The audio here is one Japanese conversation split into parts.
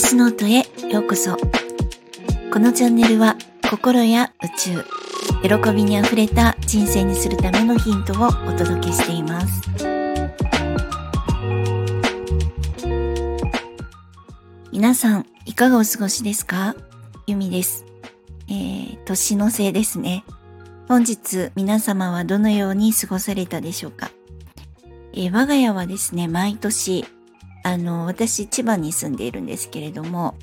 スノートへようこそ。このチャンネルは心や宇宙、喜びにあふれた人生にするためのヒントをお届けしています。皆さん、いかがお過ごしですか？ゆみです。えー、年のせいですね。本日皆様はどのように過ごされたでしょうか、えー、我が家はですね、毎年あの、私、千葉に住んでいるんですけれども、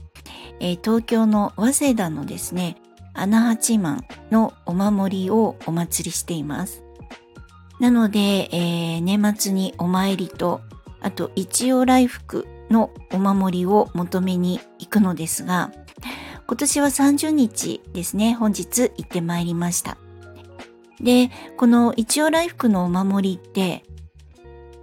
えー、東京の早稲田のですね、穴八幡のお守りをお祭りしています。なので、えー、年末にお参りと、あと一応来福のお守りを求めに行くのですが、今年は30日ですね、本日行ってまいりました。で、この一応来福のお守りって、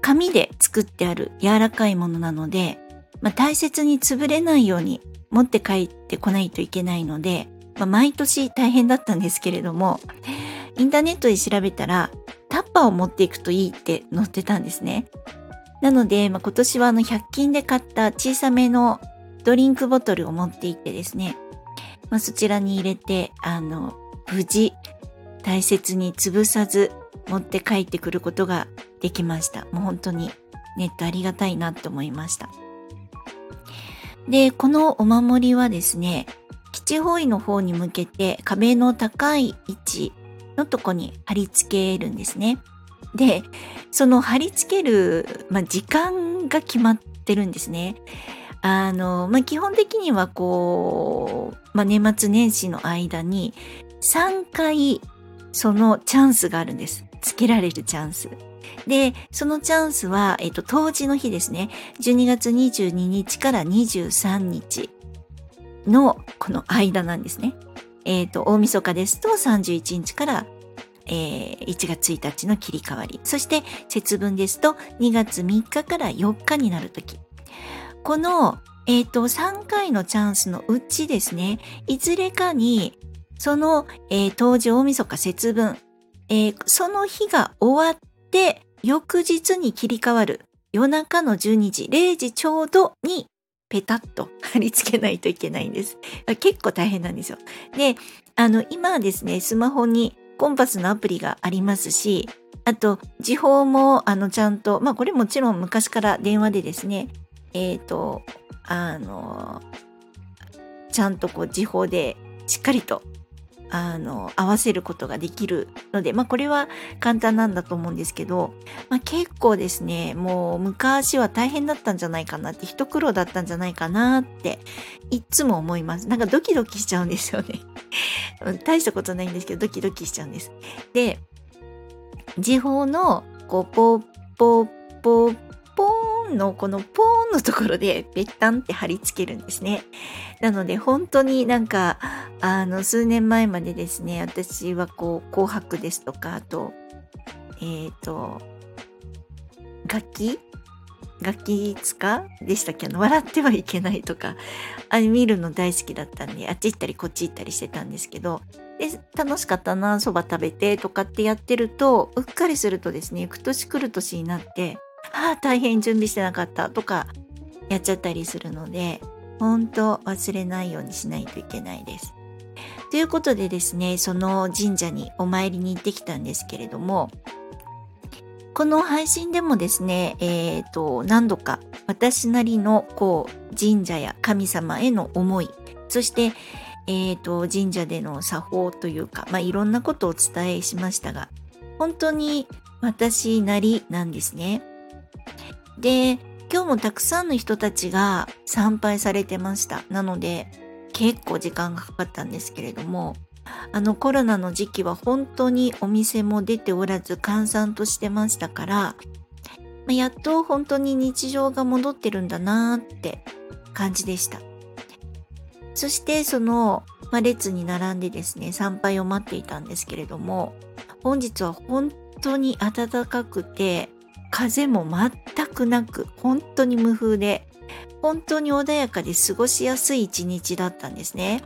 紙で作ってある柔らかいものなので、まあ、大切に潰れないように持って帰ってこないといけないので、まあ、毎年大変だったんですけれども、インターネットで調べたら、タッパーを持っていくといいって載ってたんですね。なので、まあ、今年はあの100均で買った小さめのドリンクボトルを持っていってですね、まあ、そちらに入れて、あの、無事、大切に潰さず持って帰ってくることができました。もう本当にネットありがたいなって思いました。で、このお守りはですね、基地方位の方に向けて壁の高い位置のとこに貼り付けるんですね。で、その貼り付ける、まあ、時間が決まってるんですね。あの、まあ、基本的にはこう、まあ、年末年始の間に3回そのチャンスがあるんです。つけられるチャンス。で、そのチャンスは、えっ、と、当時の日ですね。12月22日から23日のこの間なんですね。えっ、と、大晦日ですと31日から、えー、1月1日の切り替わり。そして、節分ですと2月3日から4日になるとき。この、えっ、と、3回のチャンスのうちですね、いずれかに、その、えー、当時大晦日節分、えー、その日が終わって、翌日に切り替わる夜中の12時、0時ちょうどにペタッと貼り付けないといけないんです。結構大変なんですよ。で、あの、今はですね、スマホにコンパスのアプリがありますし、あと、時報も、あの、ちゃんと、まあ、これもちろん昔から電話でですね、えっ、ー、と、あの、ちゃんとこう、時報でしっかりとあの合わせることができるので、まあ、これは簡単なんだと思うんですけど、まあ、結構ですねもう昔は大変だったんじゃないかなって一苦労だったんじゃないかなっていつも思います。なんかドキドキしちゃうんですよね。大したことないんですけどドキドキしちゃうんです。で時報のこうポーポーポーポーンのこのポーンのところでぺったんって貼り付けるんですね。なので本当になんかあの数年前までですね私はこう紅白ですとかあとえっ、ー、と楽器？楽器かでしたっけ？あの笑ってはいけないとかあれ見るの大好きだったんであっち行ったりこっち行ったりしてたんですけどで楽しかったなそば食べてとかってやってるとうっかりするとですね行く年来る年になってああ大変準備してなかったとかやっちゃったりするので本当忘れないようにしないといけないです。ということでですね、その神社にお参りに行ってきたんですけれども、この配信でもですね、え、ー、と、何度か私なりのこう神社や神様への思い、そして、え、ー、と、神社での作法というか、まあ、いろんなことをお伝えしましたが、本当に私なりなんですね。で、今日もたくさんの人たちが参拝されてました。なので、結構時間がかかったんですけれども、あのコロナの時期は本当にお店も出ておらず閑散としてましたから、やっと本当に日常が戻ってるんだなーって感じでした。そしてその、まあ、列に並んでですね、参拝を待っていたんですけれども、本日は本当に暖かくて、風も全くなく、本当に無風で、本当に穏やかで過ごしやすい一日だったんですね。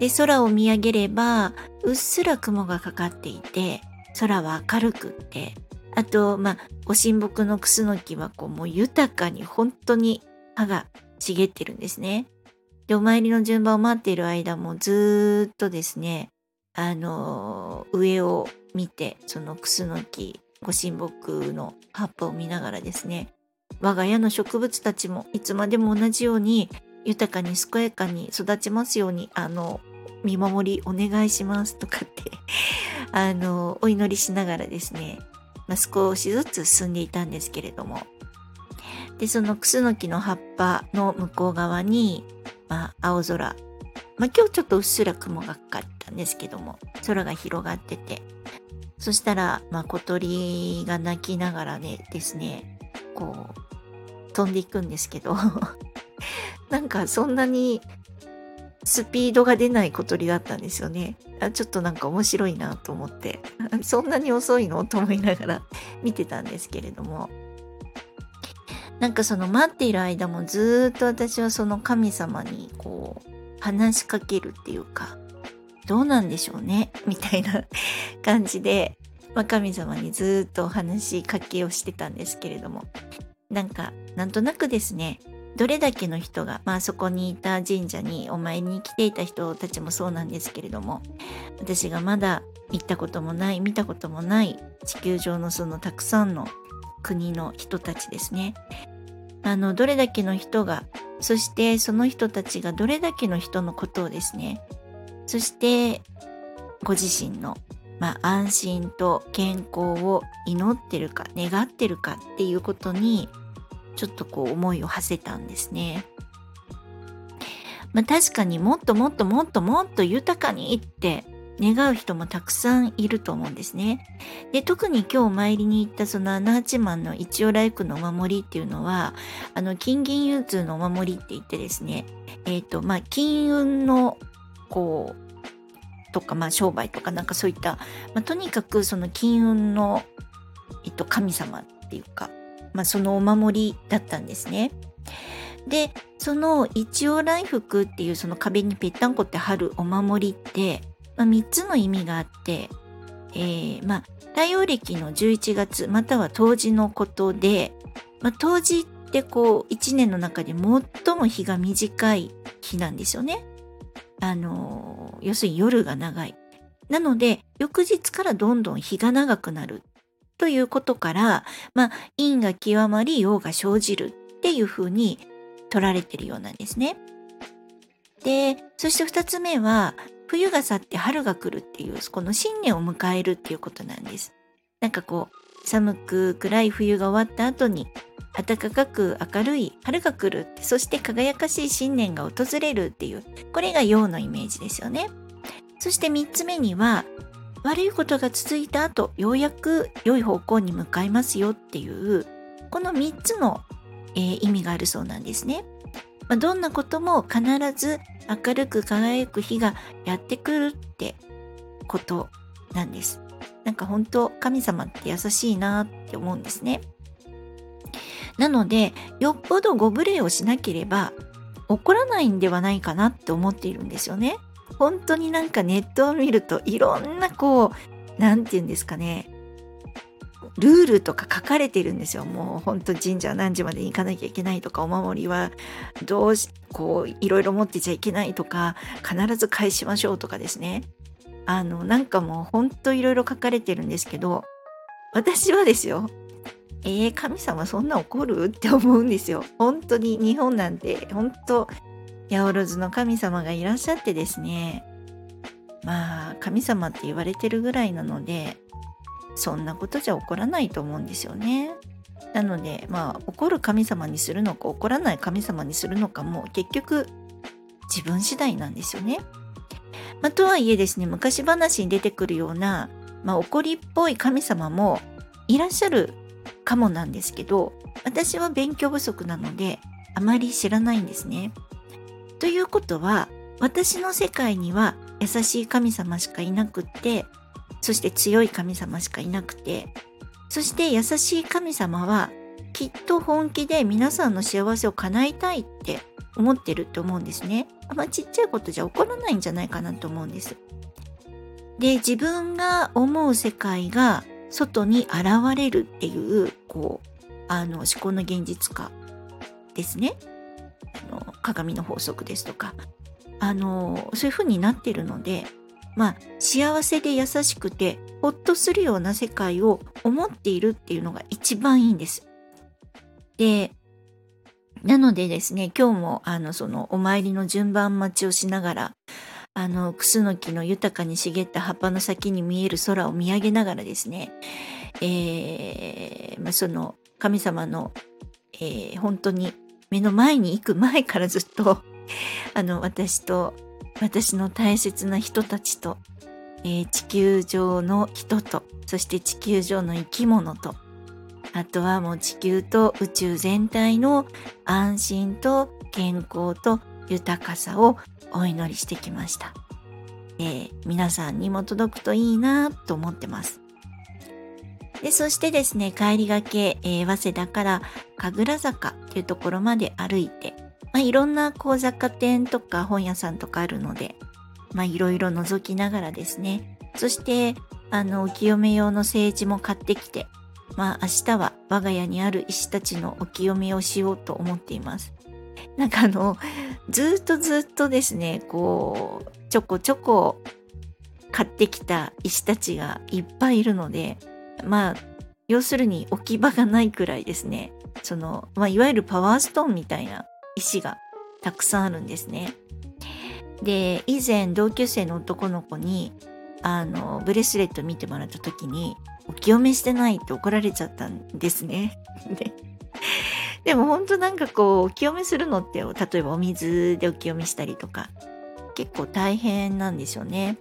で、空を見上げれば、うっすら雲がかかっていて、空は明るくって、あと、まあ、ご神木のクスノキはこうもう豊かに本当に葉が茂ってるんですね。で、お参りの順番を待っている間もずっとですね、あの、上を見て、そのクスノキ、ご神木の葉っぱを見ながらですね、我が家の植物たちもいつまでも同じように豊かに健やかに育ちますように、あの、見守りお願いしますとかって あの、お祈りしながらですね、まあ、少しずつ進んでいたんですけれども、で、そのクスノキの葉っぱの向こう側に、まあ、青空。まあ、今日ちょっとうっすら雲がかかったんですけども、空が広がってて、そしたら、まあ、小鳥が鳴きながらね、ですね、こう、飛んでいくんですけど、なんかそんなにスピードが出ない小鳥だったんですよね。あちょっとなんか面白いなと思って、そんなに遅いのと思いながら 見てたんですけれども、なんかその待っている間もずっと私はその神様にこう話しかけるっていうか、どうなんでしょうねみたいな 感じで、まあ、神様にずっとお話しかけをしてたんですけれども、なんかなんとなくですね、どれだけの人が、まあそこにいた神社にお参りに来ていた人たちもそうなんですけれども、私がまだ行ったこともない、見たこともない地球上のそのたくさんの国の人たちですね。あの、どれだけの人が、そしてその人たちがどれだけの人のことをですね、そしてご自身の、まあ、安心と健康を祈ってるか願ってるかっていうことにちょっとこう思いを馳せたんですね。まあ、確かにもっともっともっともっと豊かにって願う人もたくさんいると思うんですね。で、特に今日お参りに行ったその穴八幡の一応来区のお守りっていうのは、あの、金銀融通のお守りって言ってですね、えっ、ー、と、まあ、金運の、こう、とか、まあ、商売とかなんかそういった、まあ、とにかくその金運の、えっと、神様っていうか、まあ、そのお守りだったんですね。で、その一応来福っていうその壁にぺったんこって貼るお守りって、まあ、3つの意味があって、えー、まあ、太陽暦の11月または冬至のことで、まあ、冬至ってこう1年の中で最も日が短い日なんですよね。あの、要するに夜が長い。なので、翌日からどんどん日が長くなるということから、まあ、陰が極まり陽が生じるっていうふうに取られてるようなんですね。で、そして二つ目は、冬が去って春が来るっていう、この新年を迎えるっていうことなんです。なんかこう、寒く暗い冬が終わった後に、暖かく明るい春が来るって、そして輝かしい新年が訪れるっていう、これが陽のイメージですよね。そして三つ目には、悪いことが続いた後、ようやく良い方向に向かいますよっていう、この3つの、えー、意味があるそうなんですね。まあ、どんなことも必ず明るく輝く日がやってくるってことなんです。なんか本当神様って優しいなって思うんですね。なので、よっぽどご無礼をしなければ怒らないんではないかなって思っているんですよね。本当になんかネットを見るといろんなこう、何て言うんですかね、ルールとか書かれてるんですよ。もう本当神社何時までに行かなきゃいけないとか、お守りはどうし、こう、いろいろ持ってちゃいけないとか、必ず返しましょうとかですね。あの、なんかもう本当いろいろ書かれてるんですけど、私はですよ、えー、神様そんな怒る？って思うんですよ。本当に日本なんて、本当八百万の神様がいらっしゃってですねまあ神様って言われてるぐらいなのでそんなことじゃ起こらないと思うんですよね。なのでまあ怒る神様にするのか怒らない神様にするのかも結局自分次第なんですよね。まあ、とはいえですね昔話に出てくるような、まあ、怒りっぽい神様もいらっしゃるかもなんですけど私は勉強不足なのであまり知らないんですね。ということは私の世界には優しい神様しかいなくってそして強い神様しかいなくてそして優しい神様はきっと本気で皆さんの幸せを叶えたいって思ってると思うんですね。あんまちっちゃいことじゃ起こらないんじゃないかなと思うんです。で、自分が思う世界が外に現れるっていう、こう、あの、思考の現実化ですね。あの鏡の法則ですとかあのそういう風になってるのでまあ幸せで優しくてほっとするような世界を思っているっていうのが一番いいんです。でなのでですね今日もあのそのお参りの順番待ちをしながらあのクスノキの豊かに茂った葉っぱの先に見える空を見上げながらですね、えーまあ、その神様の、えー、本当に目の前に行く前からずっと あの私と私の大切な人たちと、えー、地球上の人とそして地球上の生き物とあとはもう地球と宇宙全体の安心と健康と豊かさをお祈りしてきました。えー、皆さんにも届くといいなと思ってます。で、そしてですね、帰りがけ、えー、早稲田から神楽坂っていうところまで歩いて、まあ、いろんなこう雑貨店とか本屋さんとかあるので、まあ、いろいろ覗きながらですね、そして、あの、お清め用の政治も買ってきて、まあ、明日は我が家にある石たちのお清めをしようと思っています。なんかあの、ずっとずっとですね、こう、ちょこちょこ買ってきた石たちがいっぱいいるので、まあ、要するに置き場がないくらいですね、その、まあ、いわゆるパワーストーンみたいな石がたくさんあるんですね。で、以前同級生の男の子に、あの、ブレスレット見てもらった時に、お清めしてないって怒られちゃったんですね。ででも本当なんかこう、お清めするのって、例えばお水でお清めしたりとか、結構大変なんですよね。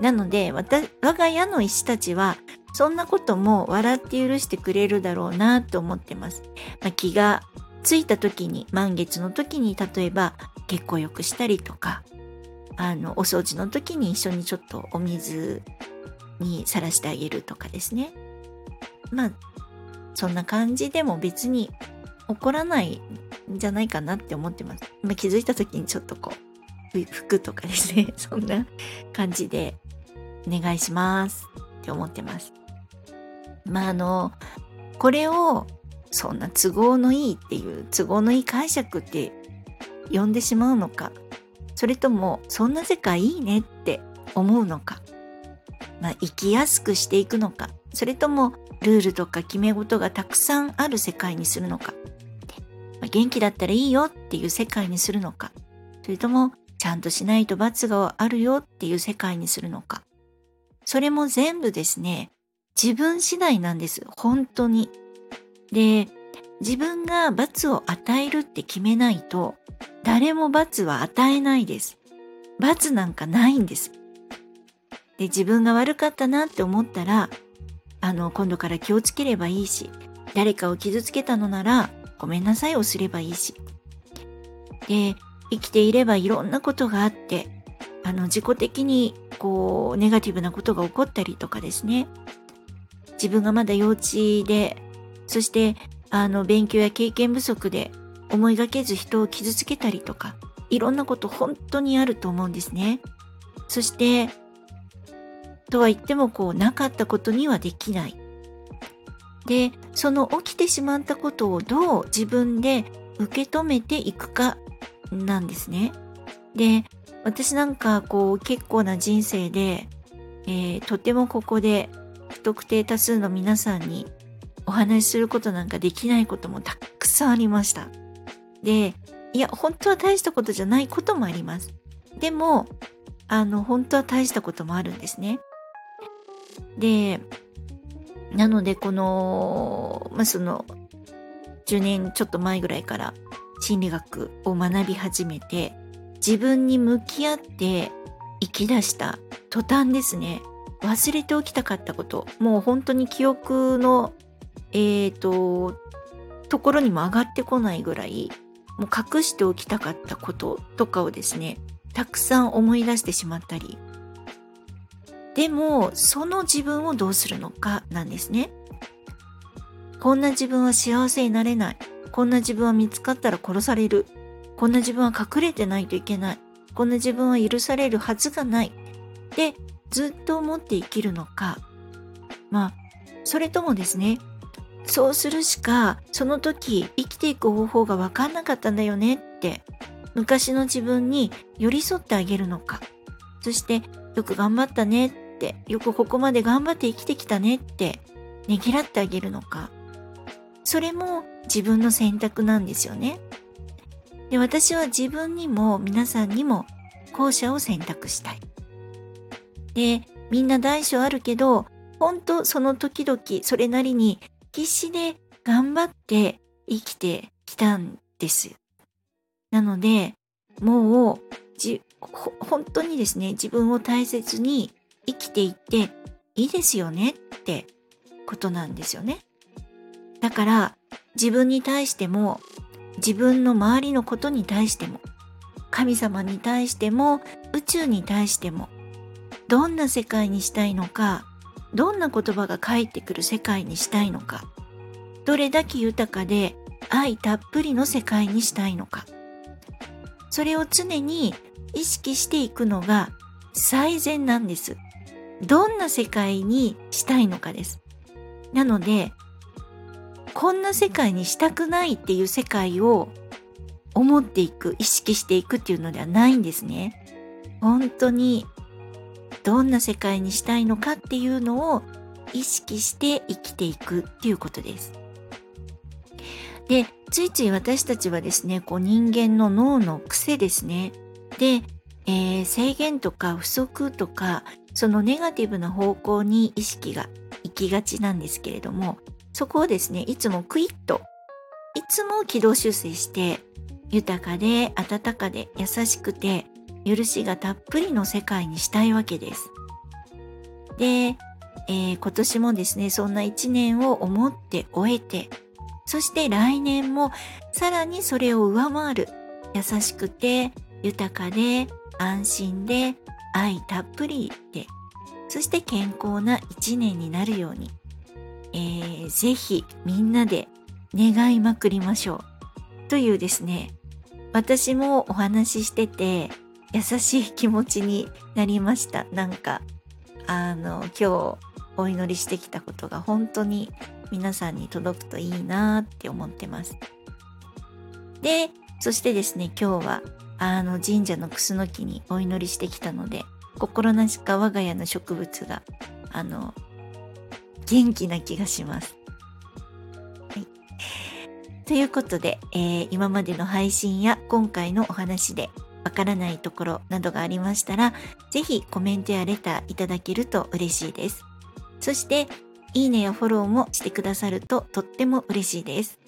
なので、我が家の石たちは、そんなことも笑って許してくれるだろうなと思ってます。まあ、気がついた時に、満月の時に、例えば、結構よくしたりとか、あの、お掃除の時に一緒にちょっとお水にさらしてあげるとかですね。まあ、そんな感じでも別に怒らないんじゃないかなって思ってます。まあ、気づいた時にちょっとこう、服とかですね、そんな感じでお願いしますって思ってます。まああの、これをそんな都合のいいっていう都合のいい解釈って呼んでしまうのか、それともそんな世界いいねって思うのか、まあ、生きやすくしていくのか、それともルールとか決め事がたくさんある世界にするのか、元気だったらいいよっていう世界にするのか、それともちゃんとしないと罰があるよっていう世界にするのか。それも全部ですね、自分次第なんです。本当に。で、自分が罰を与えるって決めないと、誰も罰は与えないです。罰なんかないんです。で、自分が悪かったなって思ったら、あの、今度から気をつければいいし、誰かを傷つけたのなら、ごめんなさいをすればいいし。で、生きていればいろんなことがあって、あの、自己的に、こう、ネガティブなことが起こったりとかですね。自分がまだ幼稚で、そして、あの、勉強や経験不足で思いがけず人を傷つけたりとか、いろんなこと本当にあると思うんですね。そして、とは言ってもこう、なかったことにはできない。で、その起きてしまったことをどう自分で受け止めていくかなんですね。で、私なんかこう結構な人生で、えー、とてもここで不特定多数の皆さんにお話しすることなんかできないこともたくさんありました。で、いや、本当は大したことじゃないこともあります。でも、あの、本当は大したこともあるんですね。で、なので、この、まあ、その、10年ちょっと前ぐらいから心理学を学び始めて、自分に向き合って生き出した途端ですね、忘れておきたかったこと、もう本当に記憶の、えっ、ー、と、ところにも上がってこないぐらい、もう隠しておきたかったこととかをですね、たくさん思い出してしまったり、でも、その自分をどうするのかなんですね。こんな自分は幸せになれない。こんな自分は見つかったら殺される。こんな自分は隠れてないといけない。こんな自分は許されるはずがない。で、ずっと思って生きるのか。まあ、それともですね、そうするしか、その時生きていく方法がわかんなかったんだよねっって昔の自分に寄り添ってあげるのかそしてよく頑張ったねってよくここまで頑張って生きてきたねってねぎらってあげるのか。それも自分の選択なんですよね。で私は自分にも皆さんにも後者を選択したい。でみんな大小あるけど本当その時々それなりに必死で頑張って生きてきたんです。なので、もう、じ、本当にですね、自分を大切に生きていっていいですよねってことなんですよね。だから、自分に対しても、自分の周りのことに対しても、神様に対しても、宇宙に対しても、どんな世界にしたいのか、どんな言葉が返ってくる世界にしたいのか、どれだけ豊かで愛たっぷりの世界にしたいのか、それを常に意識していくのが最善なんです。どんな世界にしたいのかです。なので、こんな世界にしたくないっていう世界を思っていく、意識していくっていうのではないんですね。本当にどんな世界にしたいのかっていうのを意識して生きていくっていうことです。で、ついつい私たちはですね、こう人間の脳の癖ですね。で、えー、制限とか不足とか、そのネガティブな方向に意識が行きがちなんですけれども、そこをですね、いつもクイッと、いつも軌道修正して、豊かで温かで優しくて許しがたっぷりの世界にしたいわけです。で、えー、今年もですね、そんな一年を思って終えて、そして来年もさらにそれを上回る優しくて豊かで安心で愛たっぷりでそして健康な一年になるように、えー、ぜひみんなで願いまくりましょう。というですね私もお話ししてて優しい気持ちになりました。なんかあの今日お祈りしてきたことが本当に皆さんに届くといいなって思ってます。でそしてですね今日はあの神社のクスノキにお祈りしてきたので心なしか我が家の植物があの元気な気がします。はい、ということで、えー、今までの配信や今回のお話でわからないところなどがありましたら、ぜひコメントやレターいただけると嬉しいです。そして、いいねやフォローもしてくださるととっても嬉しいです。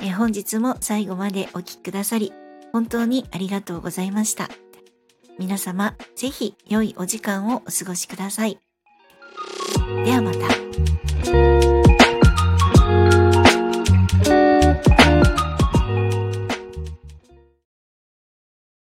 え本日も最後までお聴きくださり、本当にありがとうございました。皆様、ぜひ良いお時間をお過ごしください。ではまた。